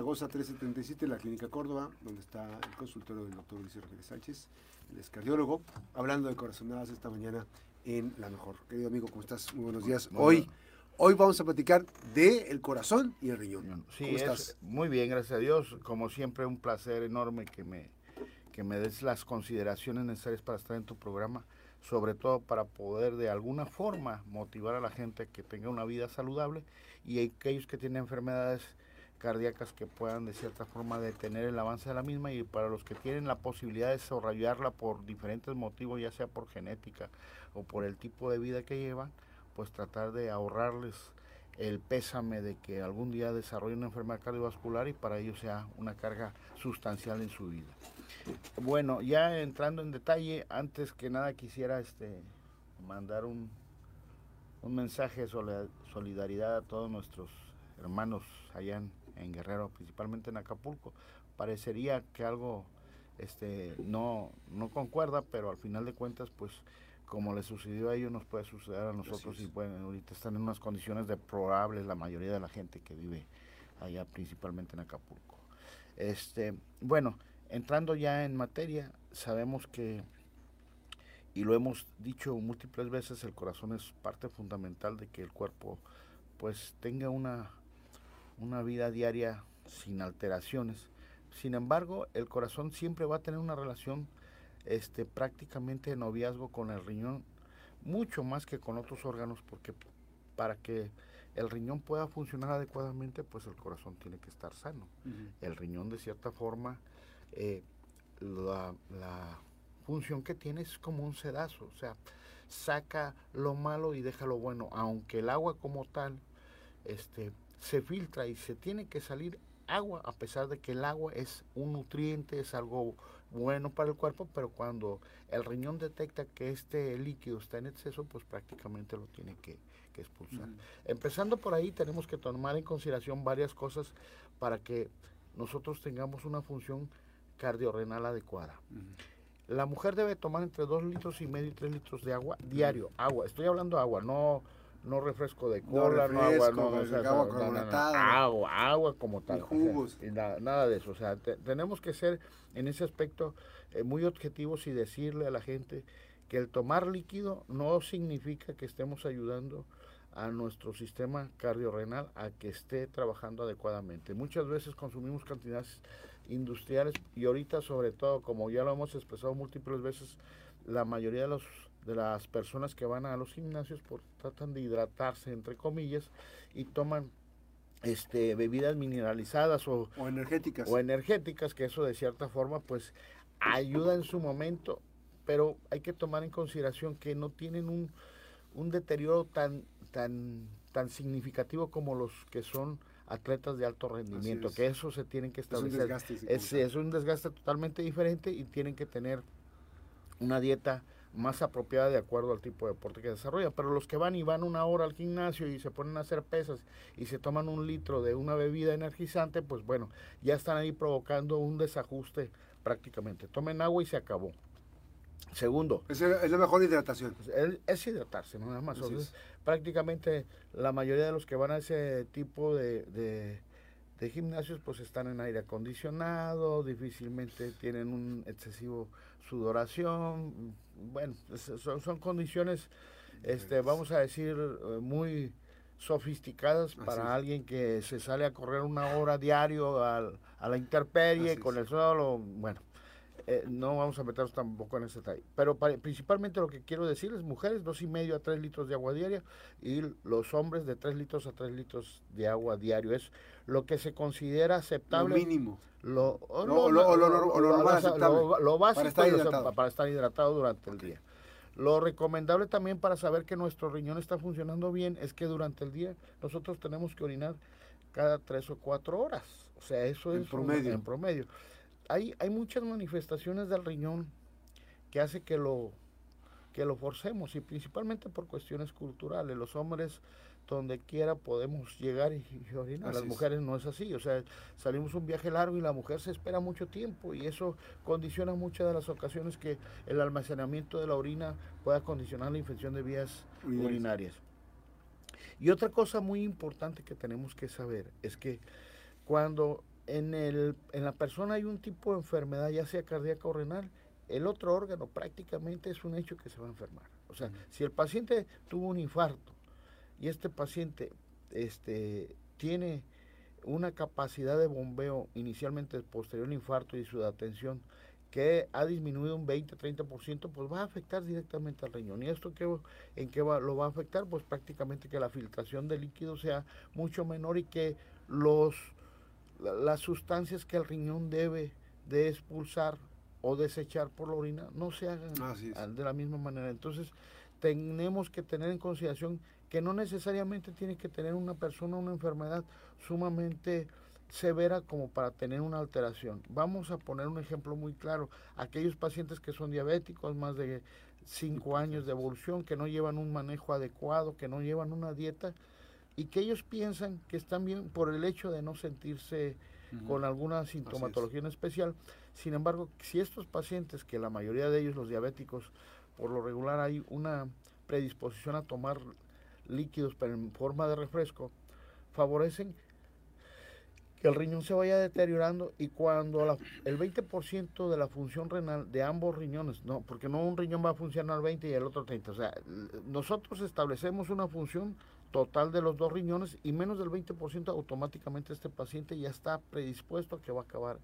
Zaragoza 377, la Clínica Córdoba, donde está el consultorio del doctor Luis Rodríguez Sánchez, el es cardiólogo, hablando de corazonadas esta mañana en La Mejor. Querido amigo, ¿cómo estás? Muy buenos días. Hoy, hoy vamos a platicar de el corazón y el riñón. Sí, ¿Cómo estás? muy bien, gracias a Dios. Como siempre, un placer enorme que me, que me des las consideraciones necesarias para estar en tu programa sobre todo para poder de alguna forma motivar a la gente a que tenga una vida saludable y aquellos que tienen enfermedades cardíacas que puedan de cierta forma detener el avance de la misma y para los que tienen la posibilidad de desarrollarla por diferentes motivos, ya sea por genética o por el tipo de vida que llevan, pues tratar de ahorrarles el pésame de que algún día desarrollen una enfermedad cardiovascular y para ellos sea una carga sustancial en su vida. Bueno, ya entrando en detalle, antes que nada quisiera este mandar un, un mensaje de solidaridad a todos nuestros hermanos allá en, Guerrero, principalmente en Acapulco. Parecería que algo este no, no concuerda, pero al final de cuentas, pues como le sucedió a ellos, nos puede suceder a nosotros y bueno, ahorita están en unas condiciones deplorables la mayoría de la gente que vive allá, principalmente en Acapulco. Este, bueno, Entrando ya en materia, sabemos que, y lo hemos dicho múltiples veces, el corazón es parte fundamental de que el cuerpo pues tenga una, una vida diaria sin alteraciones. Sin embargo, el corazón siempre va a tener una relación este, prácticamente de noviazgo con el riñón, mucho más que con otros órganos, porque para que el riñón pueda funcionar adecuadamente, pues el corazón tiene que estar sano. El riñón de cierta forma eh, la, función que tiene es como un sedazo, o sea, saca lo malo y deja lo bueno, aunque el agua como tal este, se filtra y se tiene que salir agua, a pesar de que el agua es un nutriente, es algo bueno para el cuerpo, pero cuando el riñón detecta que este líquido está en exceso, pues prácticamente lo tiene que, expulsar. Empezando por ahí, tenemos que tomar en consideración varias cosas para que nosotros tengamos una función cardiorrenal adecuada. La mujer debe tomar entre 2 litros y medio y 3 litros de agua diario. Agua, estoy hablando de agua, no no refresco de cola, no, agua, no, agua, agua, como tal. nada, de eso. O sea, tenemos que ser en ese aspecto eh, muy objetivos y decirle a la gente que el tomar líquido no significa que estemos ayudando a nuestro sistema cardiorrenal a que esté trabajando adecuadamente. Muchas veces consumimos cantidades industriales y ahorita sobre todo, como ya lo hemos expresado múltiples veces, la mayoría de, los, de las personas que van a los gimnasios por, tratan de hidratarse, entre comillas, y toman este, bebidas mineralizadas o, energéticas. O energéticas, que eso de cierta forma pues ayuda en su momento, pero hay que tomar en consideración que no tienen un, un deterioro tan, tan, tan significativo como los que son atletas de alto rendimiento, que eso se tienen que establecer. Es un, desgaste, es, un desgaste totalmente diferente y tienen que tener una dieta más apropiada de acuerdo al tipo de deporte que desarrollan. Pero los que van y van una hora al gimnasio y se ponen a hacer pesas y se toman un litro de una bebida energizante, pues bueno, ya están ahí provocando un desajuste prácticamente. Tomen agua y se acabó. Segundo. Es, la mejor hidratación. Es, hidratarse, nada más. prácticamente la mayoría de los que van a ese tipo de, de, gimnasios pues están en aire acondicionado, difícilmente tienen un excesivo sudoración. Bueno, son, son condiciones, este, vamos a decir, eh, muy sofisticadas para alguien que se sale a correr una hora diario a la intemperie con el suelo, bueno, eh, no vamos a meternos tampoco en ese detalle. Pero principalmente lo que quiero decir es mujeres, dos y medio a tres litros de agua diaria y los hombres de tres litros a tres litros de agua diario. Es lo que se considera aceptable. Lo mínimo. Lo, lo, lo, lo básico para estar, para estar hidratado durante el día. Lo recomendable también para saber que nuestro riñón está funcionando bien es que durante el día nosotros tenemos que orinar cada tres o cuatro horas. O sea, eso es promedio. en promedio hay, hay muchas manifestaciones del riñón que hace que lo, que lo forcemos y principalmente por cuestiones culturales. Los hombres donde quiera podemos llegar y, orinar. Las mujeres no es así. O sea, salimos un viaje largo y la mujer se espera mucho tiempo y eso condiciona muchas de las ocasiones que el almacenamiento de la orina pueda condicionar la infección de vías urinarias. Y otra cosa muy importante que tenemos que saber es que cuando en, el, en la persona hay un tipo de enfermedad, ya sea cardíaca o renal, el otro órgano prácticamente es un hecho que se va a enfermar. O sea, si el paciente tuvo un infarto y este paciente este, tiene una capacidad de bombeo inicialmente posterior al infarto y su atención que ha disminuido un 20-30%, pues va a afectar directamente al riñón. ¿Y esto qué, en qué va, lo va a afectar? Pues prácticamente que la filtración de líquido sea mucho menor y que los, las sustancias que el riñón debe de expulsar o desechar por la orina no se hagan de la misma manera. Entonces, tenemos que tener en consideración que no necesariamente tiene que tener una persona una enfermedad sumamente severa como para tener una alteración. Vamos a poner un ejemplo muy claro. Aquellos pacientes que son diabéticos, más de 5 años de evolución, que no llevan un manejo adecuado, que no llevan una dieta y que ellos piensan que están bien por el hecho de no sentirse con alguna sintomatología en especial. Sin embargo, si estos pacientes, que la mayoría de ellos, los diabéticos, por lo regular hay una predisposición a tomar líquidos pero en forma de refresco, favorecen que el riñón se vaya deteriorando y cuando el 20% de la función renal de ambos riñones, no, porque no un riñón va a funcionar al 20 y el otro 30, o sea, nosotros establecemos una función total de los dos riñones y menos del 20% automáticamente este paciente ya está predispuesto a que va a acabar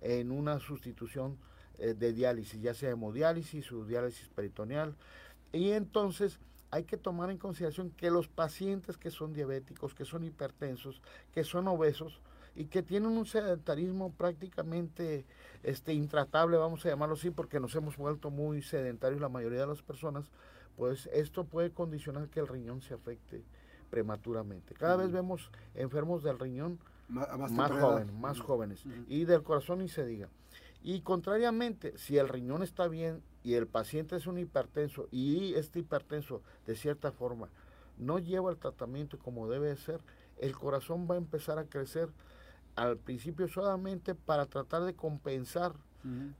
en una sustitución eh, de diálisis, ya sea hemodiálisis o diálisis peritoneal. Y entonces hay que tomar en consideración que los pacientes que son diabéticos, que son hipertensos, que son obesos, y que tienen un sedentarismo prácticamente este, intratable, vamos a llamarlo así, porque nos hemos vuelto muy sedentarios la mayoría de las personas, pues esto puede condicionar que el riñón se afecte prematuramente. Cada vez vemos enfermos del riñón más, jóvenes, más jóvenes, y del corazón ni se diga. Y contrariamente, si el riñón está bien y el paciente es un hipertenso y este hipertenso de cierta forma no lleva el tratamiento como debe ser, el corazón va a empezar a crecer al principio solamente para tratar de compensar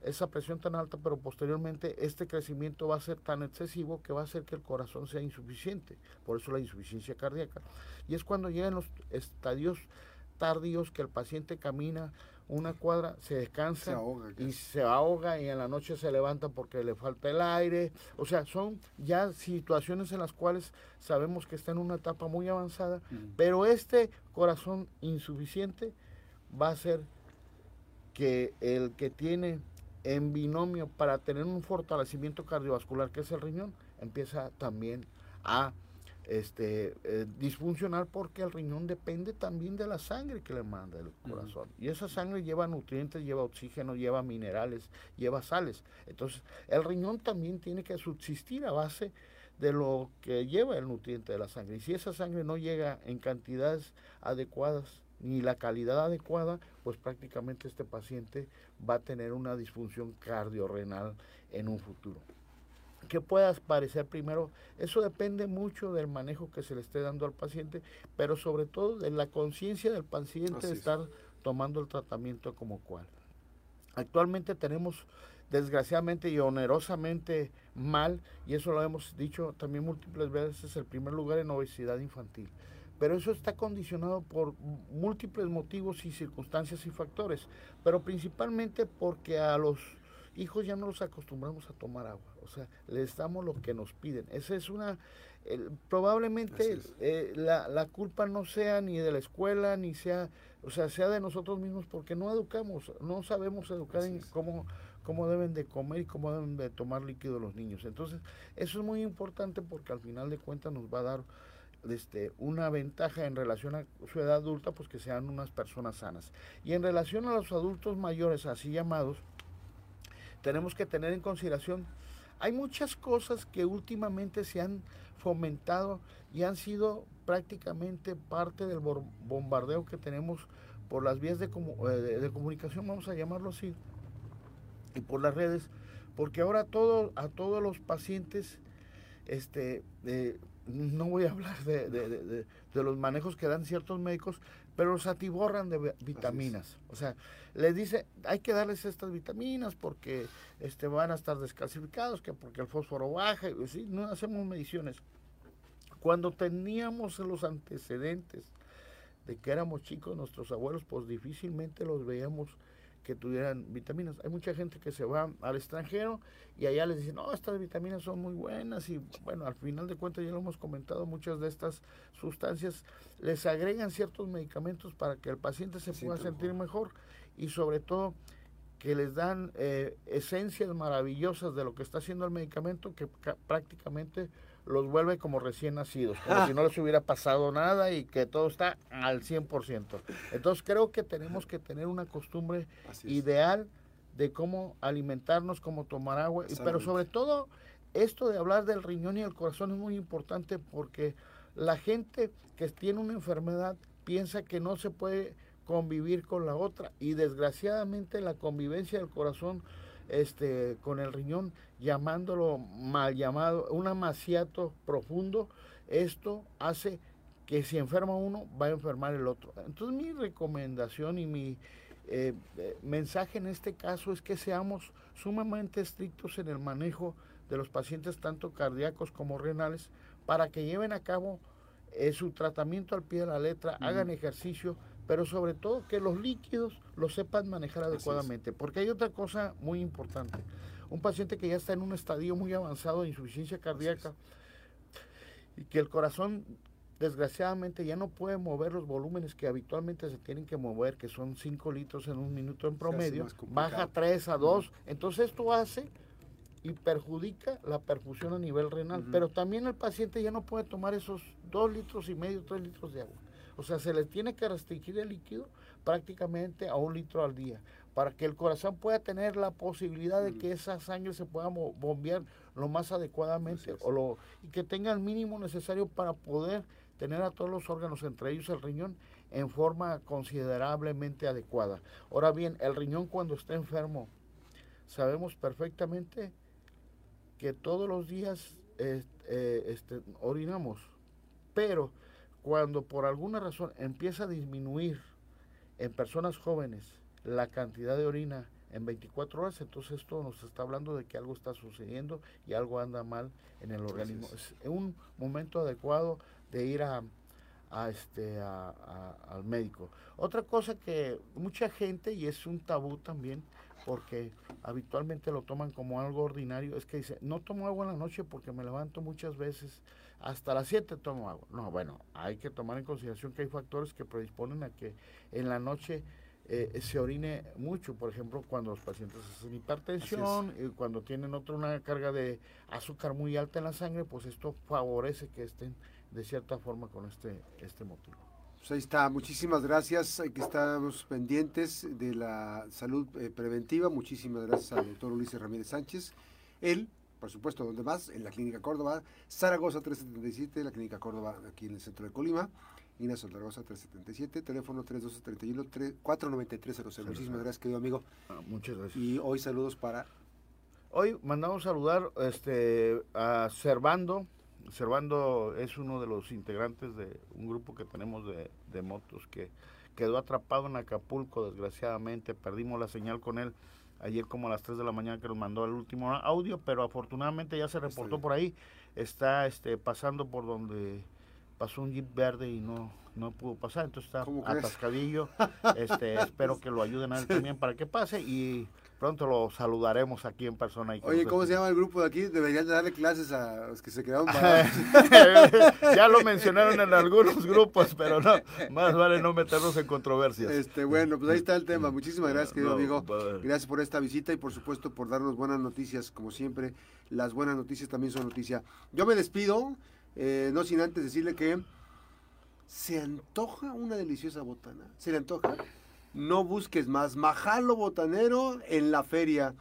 esa presión tan alta, pero posteriormente este crecimiento va a ser tan excesivo que va a hacer que el corazón sea insuficiente, por eso la insuficiencia cardíaca. Y es cuando llegan los estadios tardíos que el paciente camina una cuadra, se descansa y se ahoga y en la noche se levanta porque le falta el aire. O sea, son ya situaciones en las cuales sabemos que está en una etapa muy avanzada, pero este corazón insuficiente va a ser que el que tiene en binomio para tener un fortalecimiento cardiovascular, que es el riñón, empieza también a este, eh, disfuncionar porque el riñón depende también de la sangre que le manda el corazón. Y esa sangre lleva nutrientes, lleva oxígeno, lleva minerales, lleva sales. Entonces, el riñón también tiene que subsistir a base de lo que lleva el nutriente de la sangre. Y si esa sangre no llega en cantidades adecuadas ni la calidad adecuada, pues prácticamente este paciente va a tener una disfunción cardiorrenal en un futuro. ¿Qué pueda parecer primero? Eso depende mucho del manejo que se le esté dando al paciente, pero sobre todo de la conciencia del paciente de estar tomando el tratamiento como cual. Actualmente tenemos desgraciadamente y onerosamente mal, y eso lo hemos dicho también múltiples veces, el primer lugar en obesidad infantil pero eso está condicionado por múltiples motivos y circunstancias y factores, pero principalmente porque a los hijos ya no los acostumbramos a tomar agua, o sea, les damos lo que nos piden. Esa es una, probablemente eh, la, la, culpa no sea ni de la escuela, ni sea, o sea, sea de nosotros mismos, porque no educamos, no sabemos educar en cómo cómo deben de comer y cómo deben de tomar líquido los niños. Entonces, eso es muy importante porque al final de cuentas nos va a dar este, una ventaja en relación a su edad adulta, pues que sean unas personas sanas. Y en relación a los adultos mayores, así llamados, tenemos que tener en consideración, hay muchas cosas que últimamente se han fomentado y han sido prácticamente parte del bombardeo que tenemos por las vías de, eh, de, comunicación, vamos a llamarlo así, y por las redes, porque ahora todo, a todos los pacientes este, eh, no voy a hablar de, los manejos que dan ciertos médicos, pero los atiborran de vitaminas. O sea, les dice, hay que darles estas vitaminas porque este, van a estar descalcificados, que porque el fósforo baja, y ¿sí? no hacemos mediciones. Cuando teníamos los antecedentes de que éramos chicos, nuestros abuelos, pues difícilmente los veíamos que tuvieran vitaminas. Hay mucha gente que se va al extranjero y allá les dicen, no, estas vitaminas son muy buenas y bueno, al final de cuentas ya lo hemos comentado, muchas de estas sustancias les agregan ciertos medicamentos para que el paciente se pueda sentir mejor y sobre todo que les dan eh, esencias maravillosas de lo que está haciendo el medicamento que prácticamente los vuelve como recién nacidos, como si no les hubiera pasado nada y que todo está al 100%. Entonces creo que tenemos que tener una costumbre ideal de cómo alimentarnos, cómo tomar agua, pero sobre todo esto de hablar del riñón y el corazón es muy importante porque la gente que tiene una enfermedad piensa que no se puede convivir con la otra y desgraciadamente la convivencia del corazón este, con el riñón, llamándolo mal llamado, un amaciato profundo, esto hace que si enferma uno, va a enfermar el otro. Entonces mi recomendación y mi eh, mensaje en este caso es que seamos sumamente estrictos en el manejo de los pacientes tanto cardíacos como renales para que lleven a cabo eh, su tratamiento al pie de la letra, hagan ejercicio, pero sobre todo que los líquidos los sepan manejar adecuadamente, porque hay otra cosa muy importante. Un paciente que ya está en un estadio muy avanzado de insuficiencia cardíaca y que el corazón desgraciadamente ya no puede mover los volúmenes que habitualmente se tienen que mover, que son 5 litros en un minuto en promedio, baja 3 a 2, entonces esto hace y perjudica la perfusión a nivel renal, pero también el paciente ya no puede tomar esos 2 litros y medio, 3 litros de agua. O sea, se le tiene que restringir el líquido prácticamente a un litro al día para que el corazón pueda tener la posibilidad de que esa sangre se pueda bombear lo más adecuadamente o lo, y que tenga el mínimo necesario para poder tener a todos los órganos, entre ellos el riñón, en forma considerablemente adecuada. Ahora bien, el riñón cuando está enfermo, sabemos perfectamente que todos los días eh, este, orinamos, pero cuando por alguna razón empieza a disminuir en personas jóvenes la cantidad de orina en 24 horas, entonces esto nos está hablando de que algo está sucediendo y algo anda mal en el organismo. Es un momento adecuado de ir a, este al médico. Otra cosa que mucha gente y es un tabú también porque habitualmente lo toman como algo ordinario es que dice, "No tomo agua en la noche porque me levanto muchas veces hasta las 7 tomo agua. No, bueno, hay que tomar en consideración que hay factores que predisponen a que en la noche eh, se orine mucho, por ejemplo, cuando los pacientes hacen hipertensión, y cuando tienen otra una carga de azúcar muy alta en la sangre, pues esto favorece que estén de cierta forma con este, este motivo. Pues ahí está, muchísimas gracias, hay que estamos pendientes de la salud eh, preventiva, muchísimas gracias al doctor Ulises Ramírez Sánchez. Él por supuesto, donde más, en la Clínica Córdoba, Zaragoza 377, la Clínica Córdoba aquí en el centro de Colima, Inés Zaragoza 377, teléfono 3231 49300. Muchísimas gracias, querido amigo. Ah, muchas gracias. Y hoy saludos para... Hoy mandamos saludar este, a Servando. Servando es uno de los integrantes de un grupo que tenemos de, de motos que quedó atrapado en Acapulco, desgraciadamente. Perdimos la señal con él ayer como a las 3 de la mañana que nos mandó el último audio, pero afortunadamente ya se reportó por ahí, está este pasando por donde pasó un jeep verde y no no pudo pasar, entonces está atascadillo. este, espero que lo ayuden a él también para que pase y pronto lo saludaremos aquí en persona. Oye, ¿cómo se llama el grupo de aquí? Deberían darle clases a los que se quedaron Ya lo mencionaron en algunos grupos, pero no, más vale no meternos en controversias. Este, bueno, pues ahí está el tema. Muchísimas gracias, querido amigo. Gracias por esta visita y por supuesto por darnos buenas noticias, como siempre. Las buenas noticias también son noticia. Yo me despido, eh, no sin antes decirle que se antoja una deliciosa botana. ¿Se le antoja? No busques más. Majalo Botanero en la feria.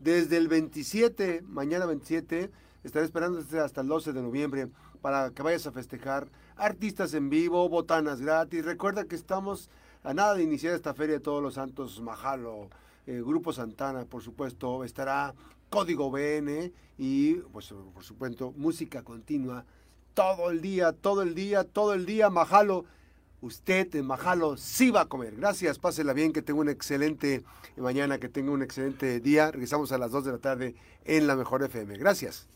Desde el 27, mañana 27, estaré esperando hasta el 12 de noviembre para que vayas a festejar. Artistas en vivo, botanas gratis. Recuerda que estamos a nada de iniciar esta feria de todos los santos Majalo. Eh, Grupo Santana, por supuesto, estará Código BN y, pues, por supuesto, música continua. Todo el día, todo el día, todo el día, Majalo usted en Majalo sí va a comer. Gracias, pásela bien, que tenga un excelente mañana, que tenga un excelente día. Regresamos a las 2 de la tarde en la Mejor FM. Gracias.